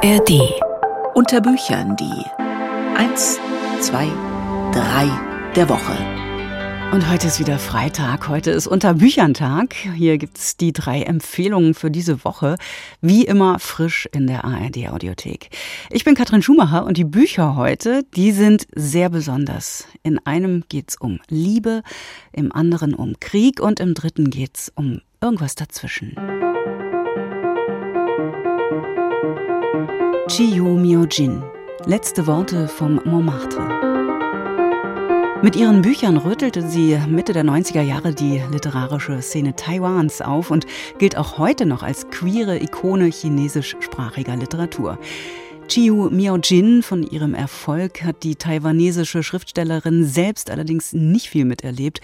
ARD. Unter Büchern die 1, 2, 3 der Woche. Und heute ist wieder Freitag. Heute ist unter Bücherntag. Hier gibt's die drei Empfehlungen für diese Woche. Wie immer frisch in der ARD Audiothek. Ich bin Katrin Schumacher und die Bücher heute, die sind sehr besonders. In einem geht's um Liebe, im anderen um Krieg und im dritten geht's um irgendwas dazwischen. Chiyu Myo-jin. Letzte Worte vom Montmartre. Mit ihren Büchern rüttelte sie Mitte der 90er Jahre die literarische Szene Taiwans auf und gilt auch heute noch als queere Ikone chinesischsprachiger Literatur. Chiu Miao-jin von ihrem Erfolg hat die taiwanesische Schriftstellerin selbst allerdings nicht viel miterlebt.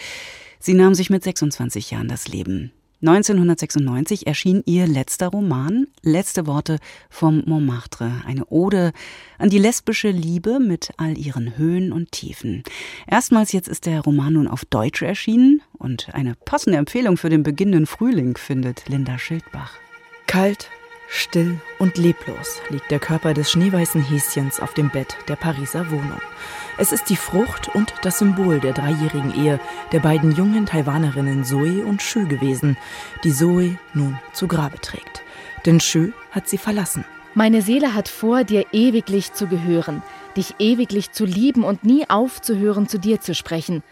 Sie nahm sich mit 26 Jahren das Leben. 1996 erschien ihr letzter Roman Letzte Worte vom Montmartre, eine Ode an die lesbische Liebe mit all ihren Höhen und Tiefen. Erstmals jetzt ist der Roman nun auf Deutsch erschienen und eine passende Empfehlung für den beginnenden Frühling findet Linda Schildbach. Kalt, still und leblos liegt der Körper des schneeweißen Häschens auf dem Bett der Pariser Wohnung. Es ist die Frucht und das Symbol der dreijährigen Ehe der beiden jungen Taiwanerinnen Zoe und Shu gewesen, die Zoe nun zu Grabe trägt. Denn Shu hat sie verlassen. Meine Seele hat vor, dir ewiglich zu gehören, dich ewiglich zu lieben und nie aufzuhören, zu dir zu sprechen.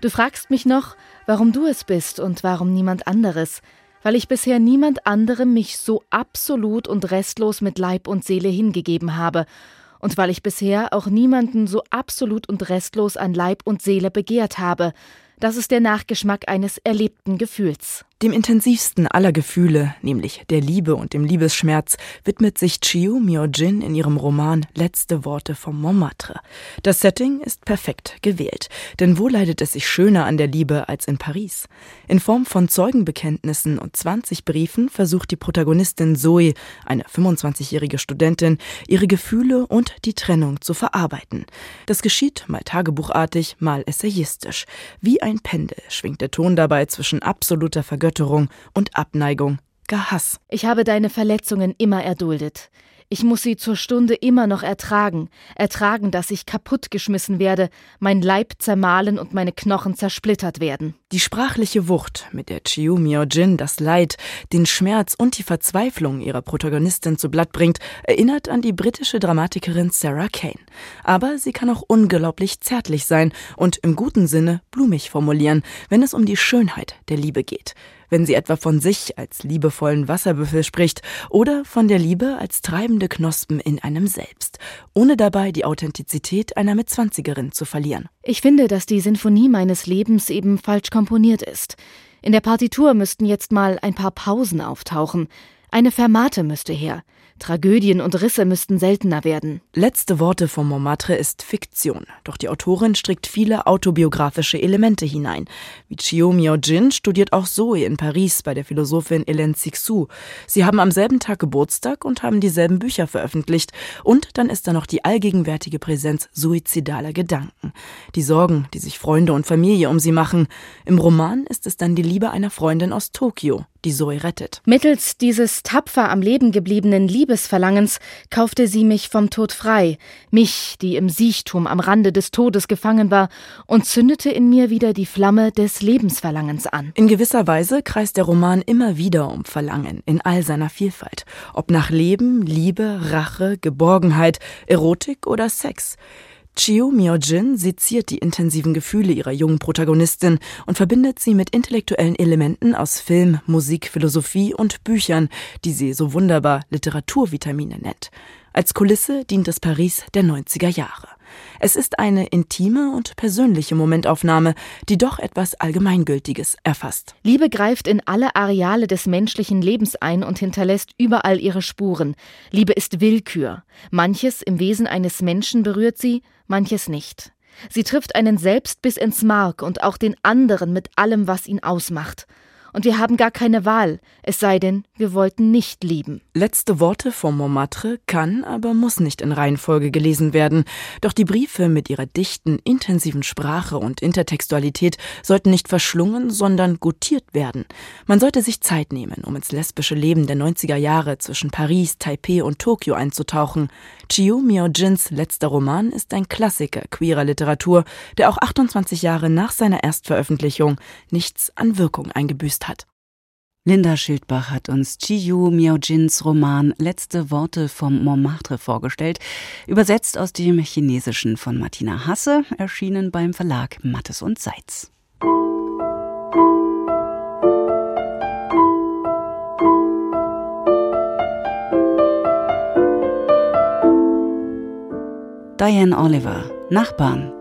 Du fragst mich noch, warum du es bist und warum niemand anderes, weil ich bisher niemand anderem mich so absolut und restlos mit Leib und Seele hingegeben habe und weil ich bisher auch niemanden so absolut und restlos an Leib und Seele begehrt habe, das ist der Nachgeschmack eines erlebten Gefühls. Dem intensivsten aller Gefühle, nämlich der Liebe und dem Liebesschmerz, widmet sich Chiu Myo-jin in ihrem Roman Letzte Worte vom Montmartre. Das Setting ist perfekt gewählt, denn wo leidet es sich schöner an der Liebe als in Paris? In Form von Zeugenbekenntnissen und 20 Briefen versucht die Protagonistin Zoe, eine 25-jährige Studentin, ihre Gefühle und die Trennung zu verarbeiten. Das geschieht mal tagebuchartig, mal essayistisch. Wie ein Pendel schwingt der Ton dabei zwischen absoluter Vergötterung Vergötterung und Abneigung, gar Hass. Ich habe deine Verletzungen immer erduldet. Ich muss sie zur Stunde immer noch ertragen, ertragen, dass ich kaputtgeschmissen werde, mein Leib zermahlen und meine Knochen zersplittert werden. Die sprachliche Wucht, mit der Chiu Myo-jin das Leid, den Schmerz und die Verzweiflung ihrer Protagonistin zu Blatt bringt, erinnert an die britische Dramatikerin Sarah Kane. Aber sie kann auch unglaublich zärtlich sein und im guten Sinne blumig formulieren, wenn es um die Schönheit der Liebe geht wenn sie etwa von sich als liebevollen Wasserbüffel spricht oder von der Liebe als treibende Knospen in einem selbst, ohne dabei die Authentizität einer Mitzwanzigerin zu verlieren. Ich finde, dass die Sinfonie meines Lebens eben falsch komponiert ist. In der Partitur müssten jetzt mal ein paar Pausen auftauchen. Eine Fermate müsste her. Tragödien und Risse müssten seltener werden. Letzte Worte von Montmartre ist Fiktion, doch die Autorin strickt viele autobiografische Elemente hinein. Wie Chiu Myo-jin studiert auch Zoe in Paris bei der Philosophin Hélène Cixous. Sie haben am selben Tag Geburtstag und haben dieselben Bücher veröffentlicht. Und dann ist da noch die allgegenwärtige Präsenz suizidaler Gedanken. Die Sorgen, die sich Freunde und Familie um sie machen. Im Roman ist es dann die Liebe einer Freundin aus Tokio, die Zoe rettet. Mittels dieses tapfer am Leben gebliebenen Liebesverlangens kaufte sie mich vom Tod frei, mich, die im Siechtum am Rande des Todes gefangen war, und zündete in mir wieder die Flamme des Lebensverlangens an. In gewisser Weise kreist der Roman immer wieder um Verlangen in all seiner Vielfalt, ob nach Leben, Liebe, Rache, Geborgenheit, Erotik oder Sex. Chiu Myo-jin seziert die intensiven Gefühle ihrer jungen Protagonistin und verbindet sie mit intellektuellen Elementen aus Film, Musik, Philosophie und Büchern, die sie so wunderbar Literaturvitamine nennt. Als Kulisse dient es Paris der 90er Jahre. Es ist eine intime und persönliche Momentaufnahme, die doch etwas Allgemeingültiges erfasst. Liebe greift in alle Areale des menschlichen Lebens ein und hinterlässt überall ihre Spuren. Liebe ist Willkür. Manches im Wesen eines Menschen berührt sie, manches nicht. Sie trifft einen selbst bis ins Mark und auch den anderen mit allem, was ihn ausmacht. Und wir haben gar keine Wahl, es sei denn, wir wollten nicht lieben. Letzte Worte von Montmartre kann, aber muss nicht in Reihenfolge gelesen werden. Doch die Briefe mit ihrer dichten, intensiven Sprache und Intertextualität sollten nicht verschlungen, sondern gutiert werden. Man sollte sich Zeit nehmen, um ins lesbische Leben der 90er Jahre zwischen Paris, Taipei und Tokio einzutauchen. Chiu Myo-jins letzter Roman ist ein Klassiker queerer Literatur, der auch 28 Jahre nach seiner Erstveröffentlichung nichts an Wirkung eingebüßt hat. Linda Schildbach hat uns Chiyu Miaojins Roman Letzte Worte vom Montmartre vorgestellt, übersetzt aus dem Chinesischen von Martina Hasse, erschienen beim Verlag Mattes und Seitz. Diane Oliver, Nachbarn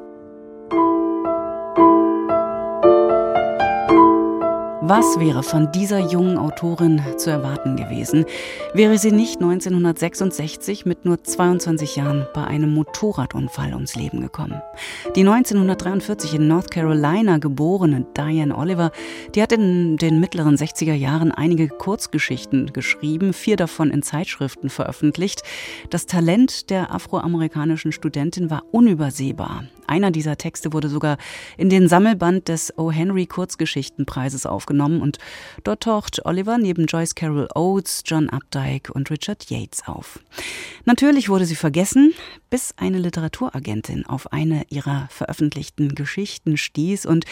Was wäre von dieser jungen Autorin zu erwarten gewesen, wäre sie nicht 1966 mit nur 22 Jahren bei einem Motorradunfall ums Leben gekommen? Die 1943 in North Carolina geborene Diane Oliver, die hat in den mittleren 60er Jahren einige Kurzgeschichten geschrieben, vier davon in Zeitschriften veröffentlicht. Das Talent der afroamerikanischen Studentin war unübersehbar. Einer dieser Texte wurde sogar in den Sammelband des O. Henry Kurzgeschichtenpreises aufgenommen und dort taucht Oliver neben Joyce Carol Oates, John Updike und Richard Yates auf. Natürlich wurde sie vergessen, bis eine Literaturagentin auf eine ihrer veröffentlichten Geschichten stieß und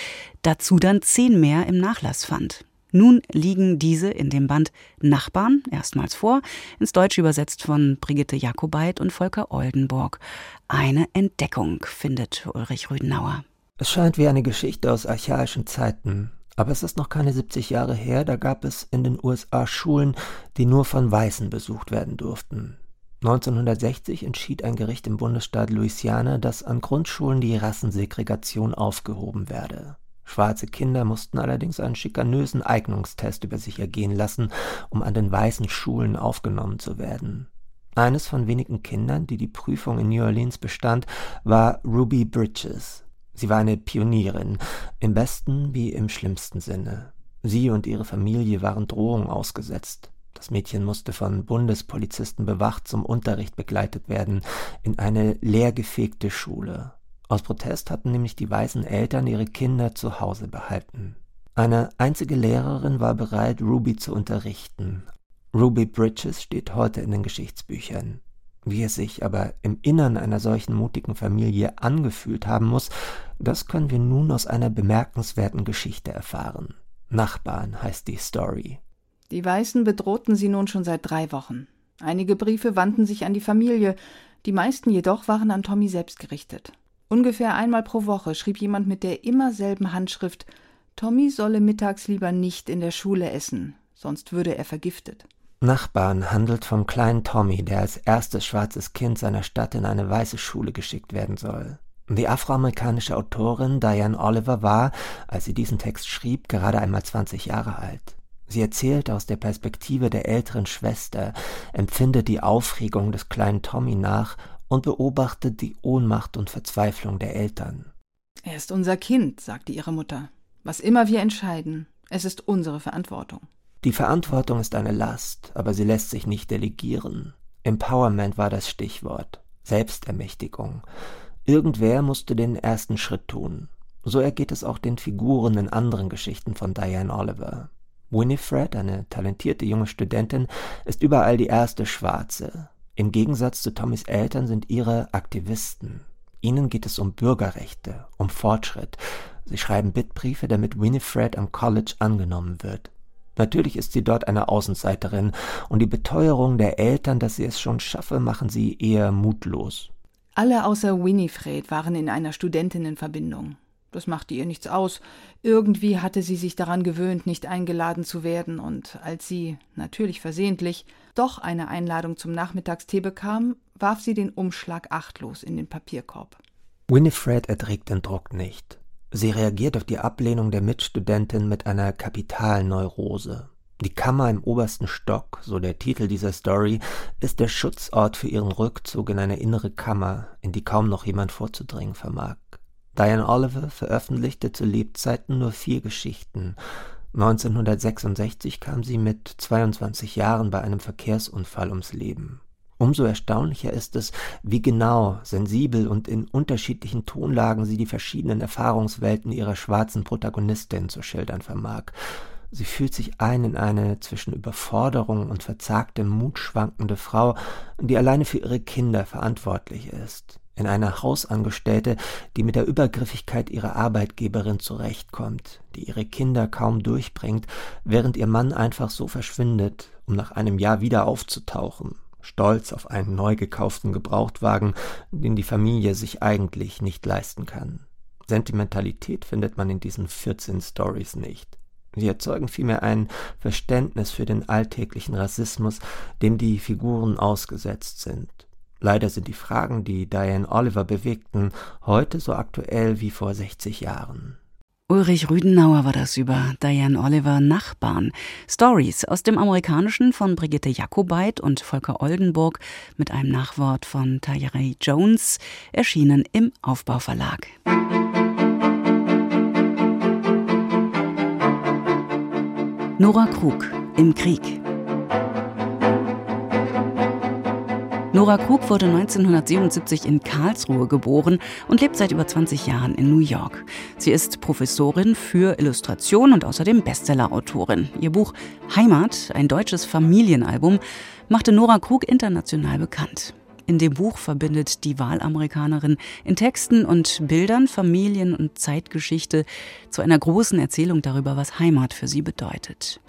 dazu dann zehn mehr im Nachlass fand. Nun liegen diese in dem Band Nachbarn erstmals vor, ins Deutsche übersetzt von Brigitte Jakobait und Volker Oldenburg. Eine Entdeckung, findet Ulrich Rüdenauer. Es scheint wie eine Geschichte aus archaischen Zeiten, aber es ist noch keine 70 Jahre her, da gab es in den USA Schulen, die nur von Weißen besucht werden durften. 1960 entschied ein Gericht im Bundesstaat Louisiana, dass an Grundschulen die Rassensegregation aufgehoben werde. Schwarze Kinder mussten allerdings einen schikanösen Eignungstest über sich ergehen lassen, um an den weißen Schulen aufgenommen zu werden. Eines von wenigen Kindern, die die Prüfung in New Orleans bestand, war Ruby Bridges. Sie war eine Pionierin, im besten wie im schlimmsten Sinne. Sie und ihre Familie waren Drohungen ausgesetzt. Das Mädchen musste von Bundespolizisten bewacht zum Unterricht begleitet werden, in eine leergefegte Schule. Aus Protest hatten nämlich die weißen Eltern ihre Kinder zu Hause behalten. Eine einzige Lehrerin war bereit, Ruby zu unterrichten. Ruby Bridges steht heute in den Geschichtsbüchern. Wie es sich aber im Innern einer solchen mutigen Familie angefühlt haben muss, das können wir nun aus einer bemerkenswerten Geschichte erfahren. Nachbarn heißt die Story. Die Weißen bedrohten sie nun schon seit drei Wochen. Einige Briefe wandten sich an die Familie, die meisten jedoch waren an Tommy selbst gerichtet. Ungefähr einmal pro Woche schrieb jemand mit der immer selben Handschrift Tommy solle mittags lieber nicht in der Schule essen, sonst würde er vergiftet. Nachbarn handelt vom kleinen Tommy, der als erstes schwarzes Kind seiner Stadt in eine weiße Schule geschickt werden soll. Die afroamerikanische Autorin Diane Oliver war, als sie diesen Text schrieb, gerade einmal 20 Jahre alt. Sie erzählt aus der Perspektive der älteren Schwester, empfindet die Aufregung des kleinen Tommy nach und beobachtet die Ohnmacht und Verzweiflung der Eltern. Er ist unser Kind, sagte ihre Mutter. Was immer wir entscheiden, es ist unsere Verantwortung. Die Verantwortung ist eine Last, aber sie lässt sich nicht delegieren. Empowerment war das Stichwort. Selbstermächtigung. Irgendwer musste den ersten Schritt tun. So ergeht es auch den Figuren in anderen Geschichten von Diane Oliver. Winifred, eine talentierte junge Studentin, ist überall die erste Schwarze. Im Gegensatz zu Tommys Eltern sind ihre Aktivisten. Ihnen geht es um Bürgerrechte, um Fortschritt. Sie schreiben Bittbriefe, damit Winifred am College angenommen wird. Natürlich ist sie dort eine Außenseiterin, und die Beteuerung der Eltern, dass sie es schon schaffe, machen sie eher mutlos. Alle außer Winifred waren in einer Studentinnenverbindung. Das machte ihr nichts aus. Irgendwie hatte sie sich daran gewöhnt, nicht eingeladen zu werden, und als sie, natürlich versehentlich, doch eine Einladung zum Nachmittagstee bekam, warf sie den Umschlag achtlos in den Papierkorb. Winifred erträgt den Druck nicht. Sie reagiert auf die Ablehnung der Mitstudentin mit einer Kapitalneurose. Die Kammer im obersten Stock, so der Titel dieser Story, ist der Schutzort für ihren Rückzug in eine innere Kammer, in die kaum noch jemand vorzudringen vermag. Diane Oliver veröffentlichte zu Lebzeiten nur vier Geschichten. 1966 kam sie mit 22 Jahren bei einem Verkehrsunfall ums Leben. Umso erstaunlicher ist es, wie genau, sensibel und in unterschiedlichen Tonlagen sie die verschiedenen Erfahrungswelten ihrer schwarzen Protagonistin zu schildern vermag. Sie fühlt sich ein in eine zwischen Überforderung und verzagtem Mut schwankende Frau, die alleine für ihre Kinder verantwortlich ist, in eine Hausangestellte, die mit der Übergriffigkeit ihrer Arbeitgeberin zurechtkommt, die ihre Kinder kaum durchbringt, während ihr Mann einfach so verschwindet, um nach einem Jahr wieder aufzutauchen, stolz auf einen neu gekauften Gebrauchtwagen, den die Familie sich eigentlich nicht leisten kann. Sentimentalität findet man in diesen 14 Stories nicht. Sie erzeugen vielmehr ein Verständnis für den alltäglichen Rassismus, dem die Figuren ausgesetzt sind. Leider sind die Fragen, die Diane Oliver bewegten, heute so aktuell wie vor 60 Jahren. Ulrich Rüdenauer war das über Diane Oliver Nachbarn. Stories aus dem Amerikanischen von Brigitte Jakobait und Volker Oldenburg mit einem Nachwort von Tyree Jones, erschienen im Aufbauverlag. Nora Krug im Krieg. Nora Krug wurde 1977 in Karlsruhe geboren und lebt seit über 20 Jahren in New York. Sie ist Professorin für Illustration und außerdem Bestsellerautorin. Ihr Buch Heimat, ein deutsches Familienalbum, machte Nora Krug international bekannt. In dem Buch verbindet die Wahlamerikanerin in Texten und Bildern Familien- und Zeitgeschichte zu einer großen Erzählung darüber, was Heimat für sie bedeutet.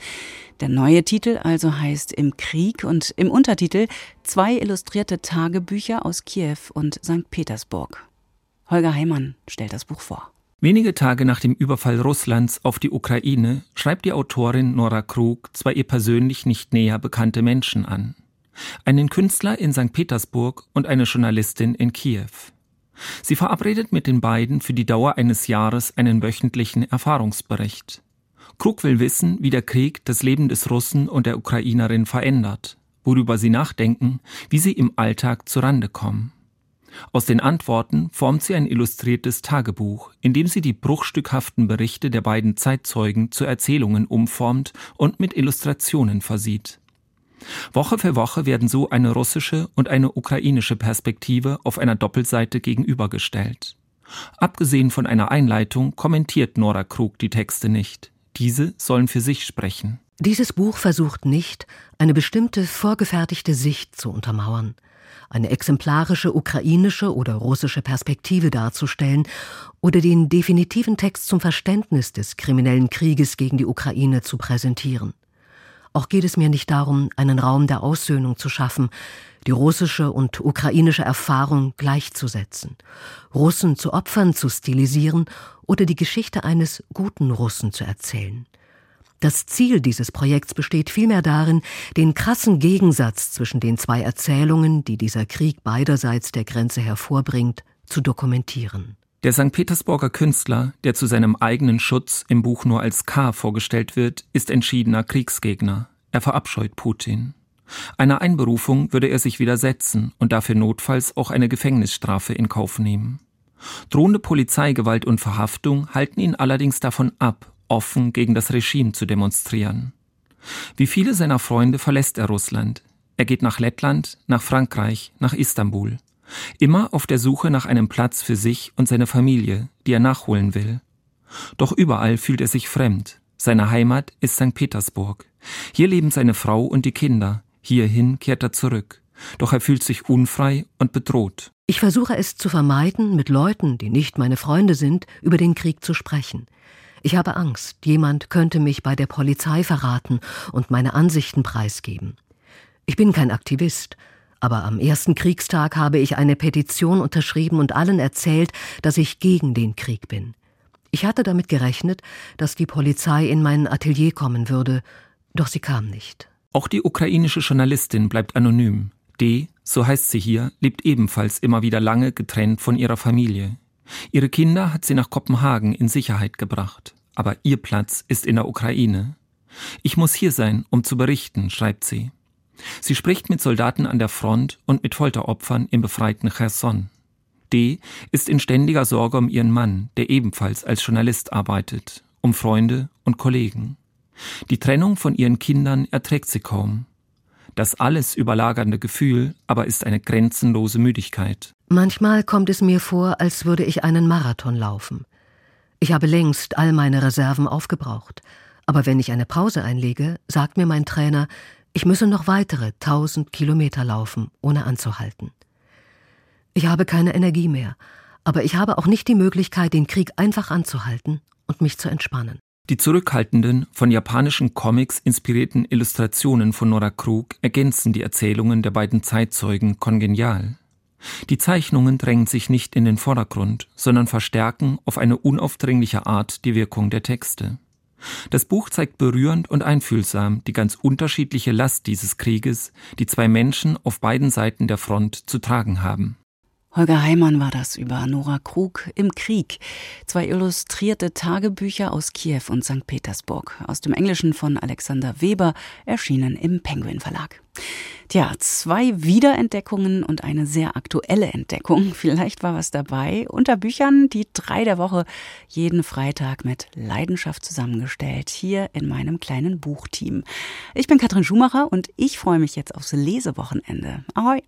Der neue Titel also heißt Im Krieg und im Untertitel zwei illustrierte Tagebücher aus Kiew und St. Petersburg. Holger Heimann stellt das Buch vor. Wenige Tage nach dem Überfall Russlands auf die Ukraine schreibt die Autorin Nora Krug zwei ihr persönlich nicht näher bekannte Menschen an. Einen Künstler in St. Petersburg und eine Journalistin in Kiew. Sie verabredet mit den beiden für die Dauer eines Jahres einen wöchentlichen Erfahrungsbericht. Krug will wissen, wie der Krieg das Leben des Russen und der Ukrainerin verändert, worüber sie nachdenken, wie sie im Alltag zurande kommen. Aus den Antworten formt sie ein illustriertes Tagebuch, in dem sie die bruchstückhaften Berichte der beiden Zeitzeugen zu Erzählungen umformt und mit Illustrationen versieht. Woche für Woche werden so eine russische und eine ukrainische Perspektive auf einer Doppelseite gegenübergestellt. Abgesehen von einer Einleitung kommentiert Nora Krug die Texte nicht. Diese sollen für sich sprechen. Dieses Buch versucht nicht, eine bestimmte vorgefertigte Sicht zu untermauern, eine exemplarische ukrainische oder russische Perspektive darzustellen oder den definitiven Text zum Verständnis des kriminellen Krieges gegen die Ukraine zu präsentieren. Auch geht es mir nicht darum, einen Raum der Aussöhnung zu schaffen, die russische und ukrainische Erfahrung gleichzusetzen, Russen zu Opfern zu stilisieren oder die Geschichte eines guten Russen zu erzählen. Das Ziel dieses Projekts besteht vielmehr darin, den krassen Gegensatz zwischen den zwei Erzählungen, die dieser Krieg beiderseits der Grenze hervorbringt, zu dokumentieren. Der St. Petersburger Künstler, der zu seinem eigenen Schutz im Buch nur als K vorgestellt wird, ist entschiedener Kriegsgegner. Er verabscheut Putin. Einer Einberufung würde er sich widersetzen und dafür notfalls auch eine Gefängnisstrafe in Kauf nehmen. Drohende Polizeigewalt und Verhaftung halten ihn allerdings davon ab, offen gegen das Regime zu demonstrieren. Wie viele seiner Freunde verlässt er Russland. Er geht nach Lettland, nach Frankreich, nach Istanbul. Immer auf der Suche nach einem Platz für sich und seine Familie, die er nachholen will. Doch überall fühlt er sich fremd. Seine Heimat ist St. Petersburg. Hier leben seine Frau und die Kinder. Hierhin kehrt er zurück. Doch er fühlt sich unfrei und bedroht. Ich versuche es zu vermeiden, mit Leuten, die nicht meine Freunde sind, über den Krieg zu sprechen. Ich habe Angst, jemand könnte mich bei der Polizei verraten und meine Ansichten preisgeben. Ich bin kein Aktivist, aber am ersten Kriegstag habe ich eine Petition unterschrieben und allen erzählt, dass ich gegen den Krieg bin. Ich hatte damit gerechnet, dass die Polizei in mein Atelier kommen würde, doch sie kam nicht. Auch die ukrainische Journalistin bleibt anonym. D, so heißt sie hier, lebt ebenfalls immer wieder lange getrennt von ihrer Familie. Ihre Kinder hat sie nach Kopenhagen in Sicherheit gebracht, aber ihr Platz ist in der Ukraine. Ich muss hier sein, um zu berichten, schreibt sie. Sie spricht mit Soldaten an der Front und mit Folteropfern im befreiten Cherson. D ist in ständiger Sorge um ihren Mann, der ebenfalls als Journalist arbeitet, um Freunde und Kollegen. Die Trennung von ihren Kindern erträgt sie kaum. Das alles überlagernde Gefühl aber ist eine grenzenlose Müdigkeit. Manchmal kommt es mir vor, als würde ich einen Marathon laufen. Ich habe längst all meine Reserven aufgebraucht. Aber wenn ich eine Pause einlege, sagt mir mein Trainer, ich müsse noch weitere tausend Kilometer laufen, ohne anzuhalten. Ich habe keine Energie mehr, aber ich habe auch nicht die Möglichkeit, den Krieg einfach anzuhalten und mich zu entspannen. Die zurückhaltenden, von japanischen Comics inspirierten Illustrationen von Nora Krug ergänzen die Erzählungen der beiden Zeitzeugen kongenial. Die Zeichnungen drängen sich nicht in den Vordergrund, sondern verstärken auf eine unaufdringliche Art die Wirkung der Texte. Das Buch zeigt berührend und einfühlsam die ganz unterschiedliche Last dieses Krieges, die zwei Menschen auf beiden Seiten der Front zu tragen haben. Holger Heimann war das über Nora Krug im Krieg. Zwei illustrierte Tagebücher aus Kiew und St. Petersburg, aus dem Englischen von Alexander Weber, erschienen im Penguin Verlag. Tja, zwei Wiederentdeckungen und eine sehr aktuelle Entdeckung. Vielleicht war was dabei. Unter Büchern die drei der Woche, jeden Freitag mit Leidenschaft zusammengestellt, hier in meinem kleinen Buchteam. Ich bin Katrin Schumacher und ich freue mich jetzt aufs Lesewochenende. Ahoi!